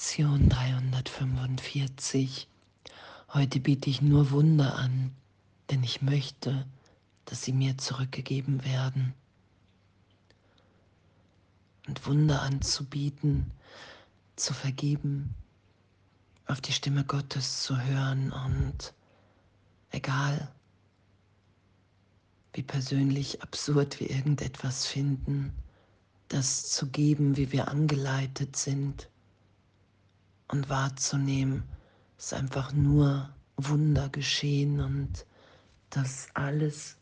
Lektion 345. Heute biete ich nur Wunder an, denn ich möchte, dass sie mir zurückgegeben werden. Und Wunder anzubieten, zu vergeben, auf die Stimme Gottes zu hören und egal, wie persönlich absurd wir irgendetwas finden, das zu geben, wie wir angeleitet sind und wahrzunehmen, dass einfach nur Wunder geschehen und dass alles,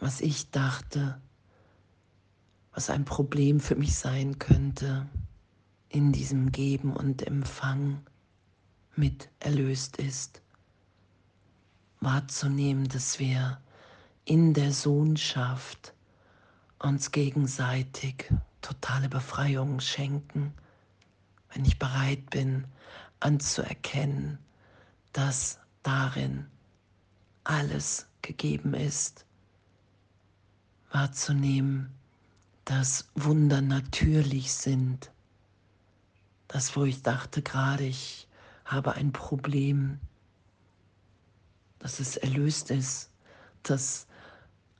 was ich dachte, was ein Problem für mich sein könnte, in diesem Geben und Empfang mit erlöst ist. Wahrzunehmen, dass wir in der Sohnschaft uns gegenseitig totale Befreiung schenken wenn ich bereit bin anzuerkennen, dass darin alles gegeben ist, wahrzunehmen, dass Wunder natürlich sind. Das, wo ich dachte gerade, ich habe ein Problem, dass es erlöst ist, dass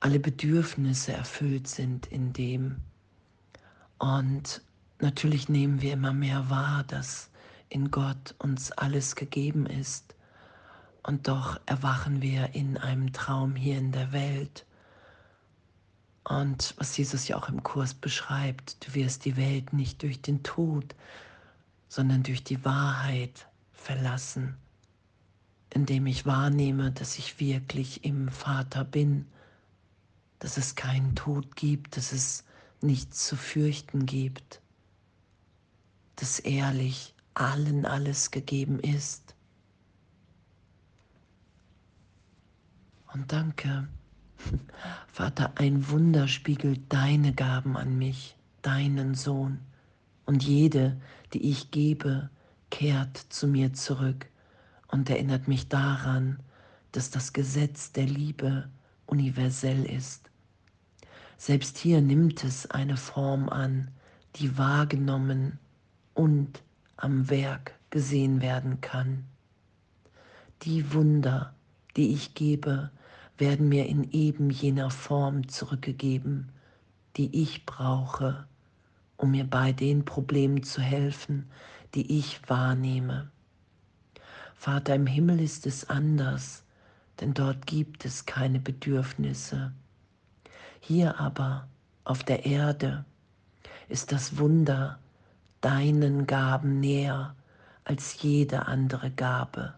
alle Bedürfnisse erfüllt sind in dem. Und Natürlich nehmen wir immer mehr wahr, dass in Gott uns alles gegeben ist. Und doch erwachen wir in einem Traum hier in der Welt. Und was Jesus ja auch im Kurs beschreibt, du wirst die Welt nicht durch den Tod, sondern durch die Wahrheit verlassen, indem ich wahrnehme, dass ich wirklich im Vater bin, dass es keinen Tod gibt, dass es nichts zu fürchten gibt dass ehrlich allen alles gegeben ist. Und danke, Vater, ein Wunder spiegelt deine Gaben an mich, deinen Sohn. Und jede, die ich gebe, kehrt zu mir zurück und erinnert mich daran, dass das Gesetz der Liebe universell ist. Selbst hier nimmt es eine Form an, die wahrgenommen und am Werk gesehen werden kann. Die Wunder, die ich gebe, werden mir in eben jener Form zurückgegeben, die ich brauche, um mir bei den Problemen zu helfen, die ich wahrnehme. Vater, im Himmel ist es anders, denn dort gibt es keine Bedürfnisse. Hier aber, auf der Erde, ist das Wunder, deinen Gaben näher als jede andere Gabe,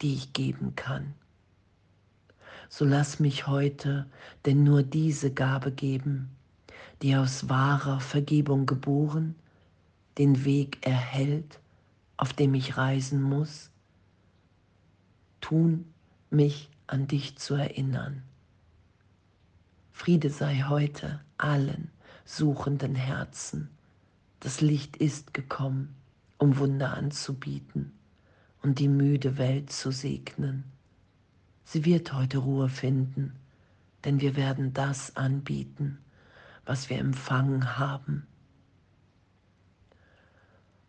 die ich geben kann. So lass mich heute denn nur diese Gabe geben, die aus wahrer Vergebung geboren, den Weg erhält, auf dem ich reisen muss, tun, mich an dich zu erinnern. Friede sei heute allen suchenden Herzen das Licht ist gekommen, um Wunder anzubieten und die müde Welt zu segnen. Sie wird heute Ruhe finden, denn wir werden das anbieten, was wir empfangen haben.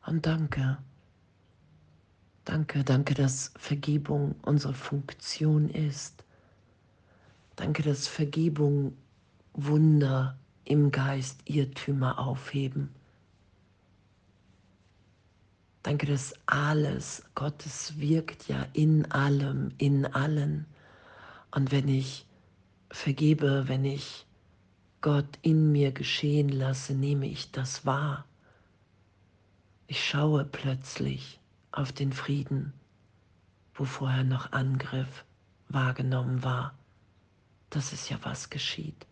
Und danke, danke, danke, dass Vergebung unsere Funktion ist. Danke, dass Vergebung Wunder im Geist Irrtümer aufheben Danke, dass alles, Gottes wirkt ja in allem, in allen. Und wenn ich vergebe, wenn ich Gott in mir geschehen lasse, nehme ich das wahr. Ich schaue plötzlich auf den Frieden, wo vorher noch Angriff wahrgenommen war. Das ist ja was geschieht,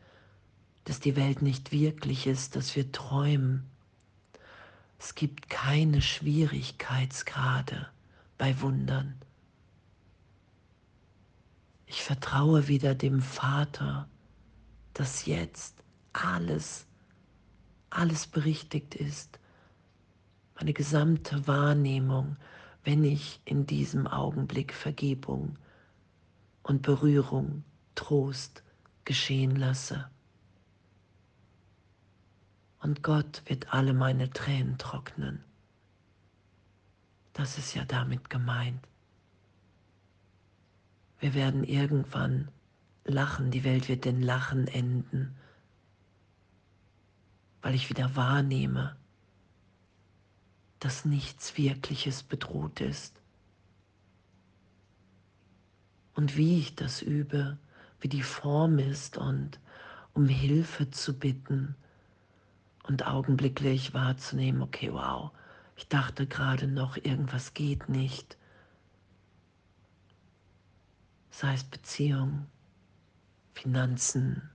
dass die Welt nicht wirklich ist, dass wir träumen, es gibt keine Schwierigkeitsgrade bei Wundern. Ich vertraue wieder dem Vater, dass jetzt alles, alles berichtigt ist. Meine gesamte Wahrnehmung, wenn ich in diesem Augenblick Vergebung und Berührung, Trost geschehen lasse und Gott wird alle meine Tränen trocknen. Das ist ja damit gemeint. Wir werden irgendwann lachen, die Welt wird den Lachen enden, weil ich wieder wahrnehme, dass nichts Wirkliches bedroht ist. Und wie ich das übe, wie die Form ist und um Hilfe zu bitten und augenblicklich wahrzunehmen, okay, wow, ich dachte gerade noch, irgendwas geht nicht. Sei es Beziehung, Finanzen,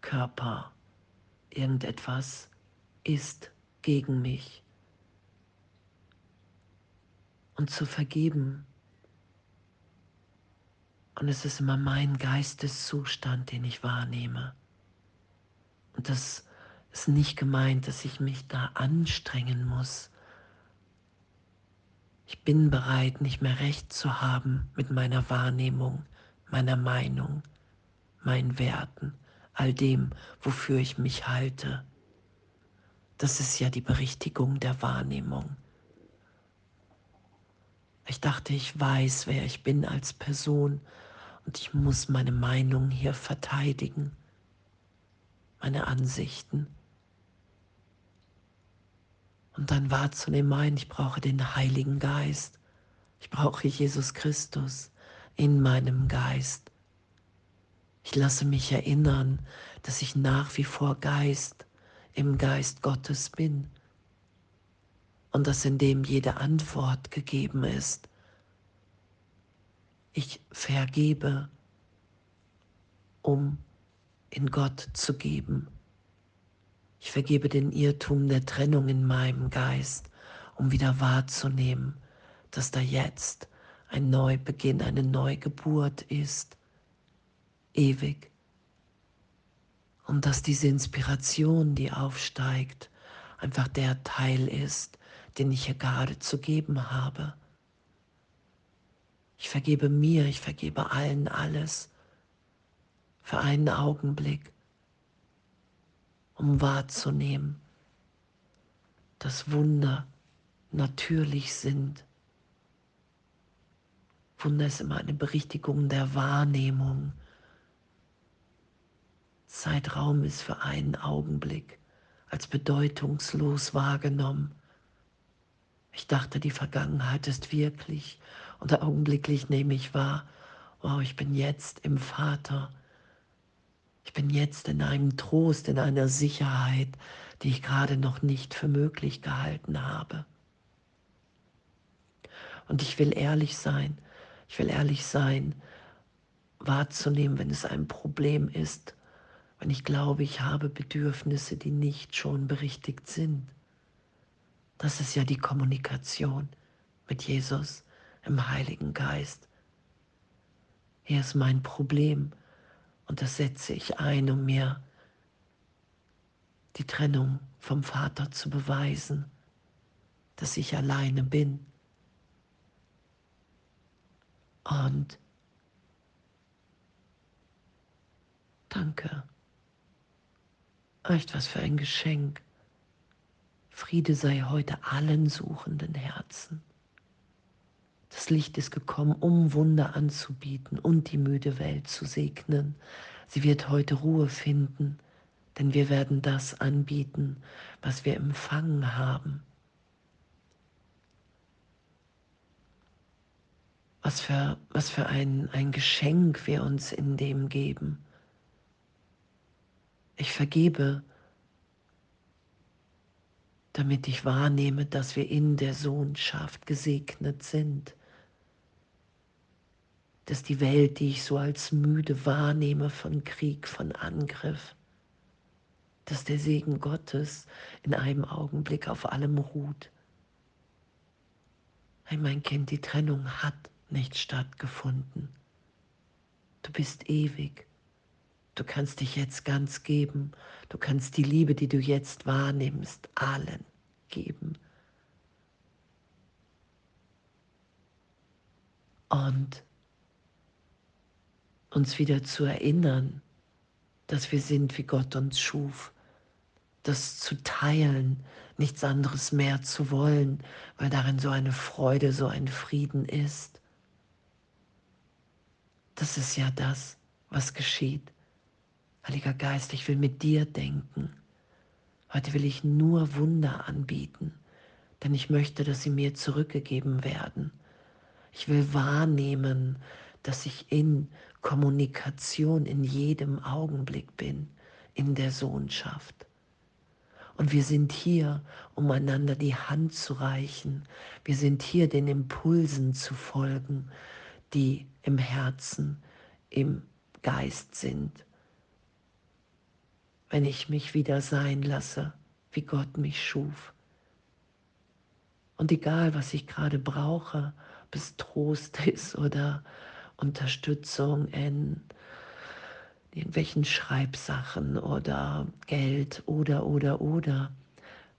Körper, irgendetwas ist gegen mich. Und zu vergeben. Und es ist immer mein Geisteszustand, den ich wahrnehme. Und das ist nicht gemeint, dass ich mich da anstrengen muss. Ich bin bereit, nicht mehr recht zu haben mit meiner Wahrnehmung, meiner Meinung, meinen Werten, all dem, wofür ich mich halte. Das ist ja die Berichtigung der Wahrnehmung. Ich dachte, ich weiß, wer ich bin als Person und ich muss meine Meinung hier verteidigen, meine Ansichten. Und dann wahrzunehmen, mein, ich brauche den Heiligen Geist. Ich brauche Jesus Christus in meinem Geist. Ich lasse mich erinnern, dass ich nach wie vor Geist im Geist Gottes bin und dass in dem jede Antwort gegeben ist. Ich vergebe, um in Gott zu geben. Ich vergebe den Irrtum der Trennung in meinem Geist, um wieder wahrzunehmen, dass da jetzt ein Neubeginn, eine Neugeburt ist, ewig und dass diese Inspiration, die aufsteigt, einfach der Teil ist, den ich hier gerade zu geben habe. Ich vergebe mir, ich vergebe allen alles für einen Augenblick, um wahrzunehmen, dass Wunder natürlich sind. Wunder ist immer eine Berichtigung der Wahrnehmung Zeitraum ist für einen Augenblick als bedeutungslos wahrgenommen. Ich dachte, die Vergangenheit ist wirklich und augenblicklich nehme ich wahr, wow, ich bin jetzt im Vater. Ich bin jetzt in einem Trost, in einer Sicherheit, die ich gerade noch nicht für möglich gehalten habe. Und ich will ehrlich sein, ich will ehrlich sein, wahrzunehmen, wenn es ein Problem ist, wenn ich glaube, ich habe Bedürfnisse, die nicht schon berichtigt sind. Das ist ja die Kommunikation mit Jesus im Heiligen Geist. Hier ist mein Problem und das setze ich ein, um mir die Trennung vom Vater zu beweisen, dass ich alleine bin. Und danke. Echt was für ein Geschenk. Friede sei heute allen suchenden Herzen. Das Licht ist gekommen, um Wunder anzubieten und die müde Welt zu segnen. Sie wird heute Ruhe finden, denn wir werden das anbieten, was wir empfangen haben. Was für, was für ein, ein Geschenk wir uns in dem geben. Ich vergebe, damit ich wahrnehme, dass wir in der Sohnschaft gesegnet sind. Dass die Welt, die ich so als müde wahrnehme von Krieg, von Angriff, dass der Segen Gottes in einem Augenblick auf allem ruht. Hey, mein Kind, die Trennung hat nicht stattgefunden. Du bist ewig. Du kannst dich jetzt ganz geben. Du kannst die Liebe, die du jetzt wahrnimmst, allen geben. Und uns wieder zu erinnern, dass wir sind, wie Gott uns schuf. Das zu teilen nichts anderes mehr zu wollen, weil darin so eine Freude, so ein Frieden ist. Das ist ja das, was geschieht. Heiliger Geist, ich will mit dir denken. Heute will ich nur Wunder anbieten, denn ich möchte, dass sie mir zurückgegeben werden. Ich will wahrnehmen, dass ich in Kommunikation in jedem Augenblick bin, in der Sohnschaft. Und wir sind hier, um einander die Hand zu reichen. Wir sind hier, den Impulsen zu folgen, die im Herzen, im Geist sind. Wenn ich mich wieder sein lasse, wie Gott mich schuf. Und egal, was ich gerade brauche, ob es Trost ist oder Unterstützung in irgendwelchen Schreibsachen oder Geld oder, oder, oder.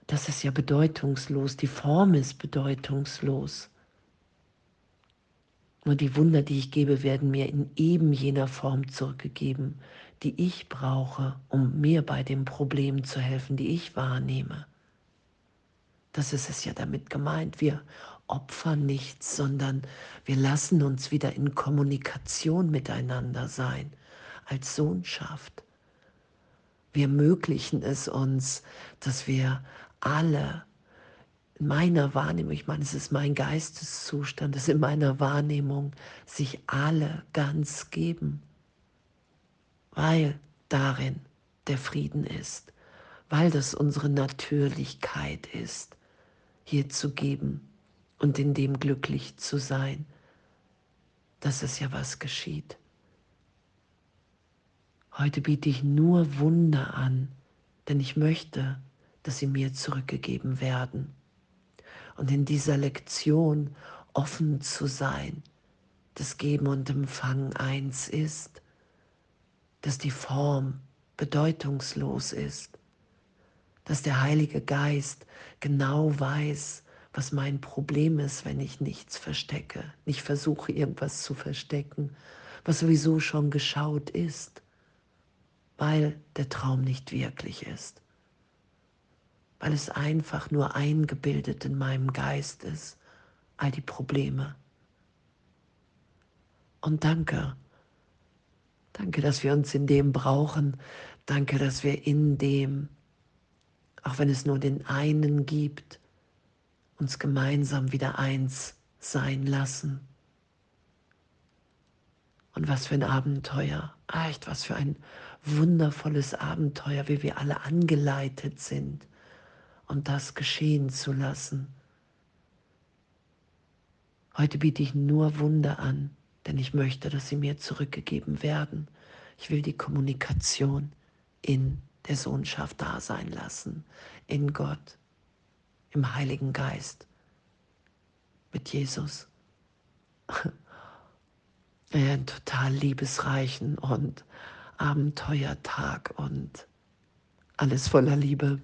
Das ist ja bedeutungslos. Die Form ist bedeutungslos. Nur die Wunder, die ich gebe, werden mir in eben jener Form zurückgegeben, die ich brauche, um mir bei dem Problem zu helfen, die ich wahrnehme. Das ist es ja damit gemeint. Wir opfern nichts, sondern wir lassen uns wieder in Kommunikation miteinander sein als Sohnschaft. Wir ermöglichen es uns, dass wir alle in meiner Wahrnehmung, ich meine, es ist mein Geisteszustand, dass in meiner Wahrnehmung sich alle ganz geben, weil darin der Frieden ist, weil das unsere Natürlichkeit ist, hier zu geben und in dem glücklich zu sein. Das ist ja was geschieht. Heute biete ich nur Wunder an, denn ich möchte, dass sie mir zurückgegeben werden. Und in dieser Lektion offen zu sein, dass Geben und Empfangen eins ist, dass die Form bedeutungslos ist, dass der Heilige Geist genau weiß, was mein Problem ist, wenn ich nichts verstecke, nicht versuche, irgendwas zu verstecken, was sowieso schon geschaut ist weil der Traum nicht wirklich ist, weil es einfach nur eingebildet in meinem Geist ist, all die Probleme. Und danke, danke, dass wir uns in dem brauchen, danke, dass wir in dem, auch wenn es nur den einen gibt, uns gemeinsam wieder eins sein lassen. Und was für ein Abenteuer, echt was für ein wundervolles Abenteuer, wie wir alle angeleitet sind und das geschehen zu lassen. Heute biete ich nur Wunder an, denn ich möchte, dass sie mir zurückgegeben werden. Ich will die Kommunikation in der Sohnschaft da sein lassen, in Gott, im Heiligen Geist, mit Jesus. Einen total liebesreichen und Abenteuertag und alles voller Liebe.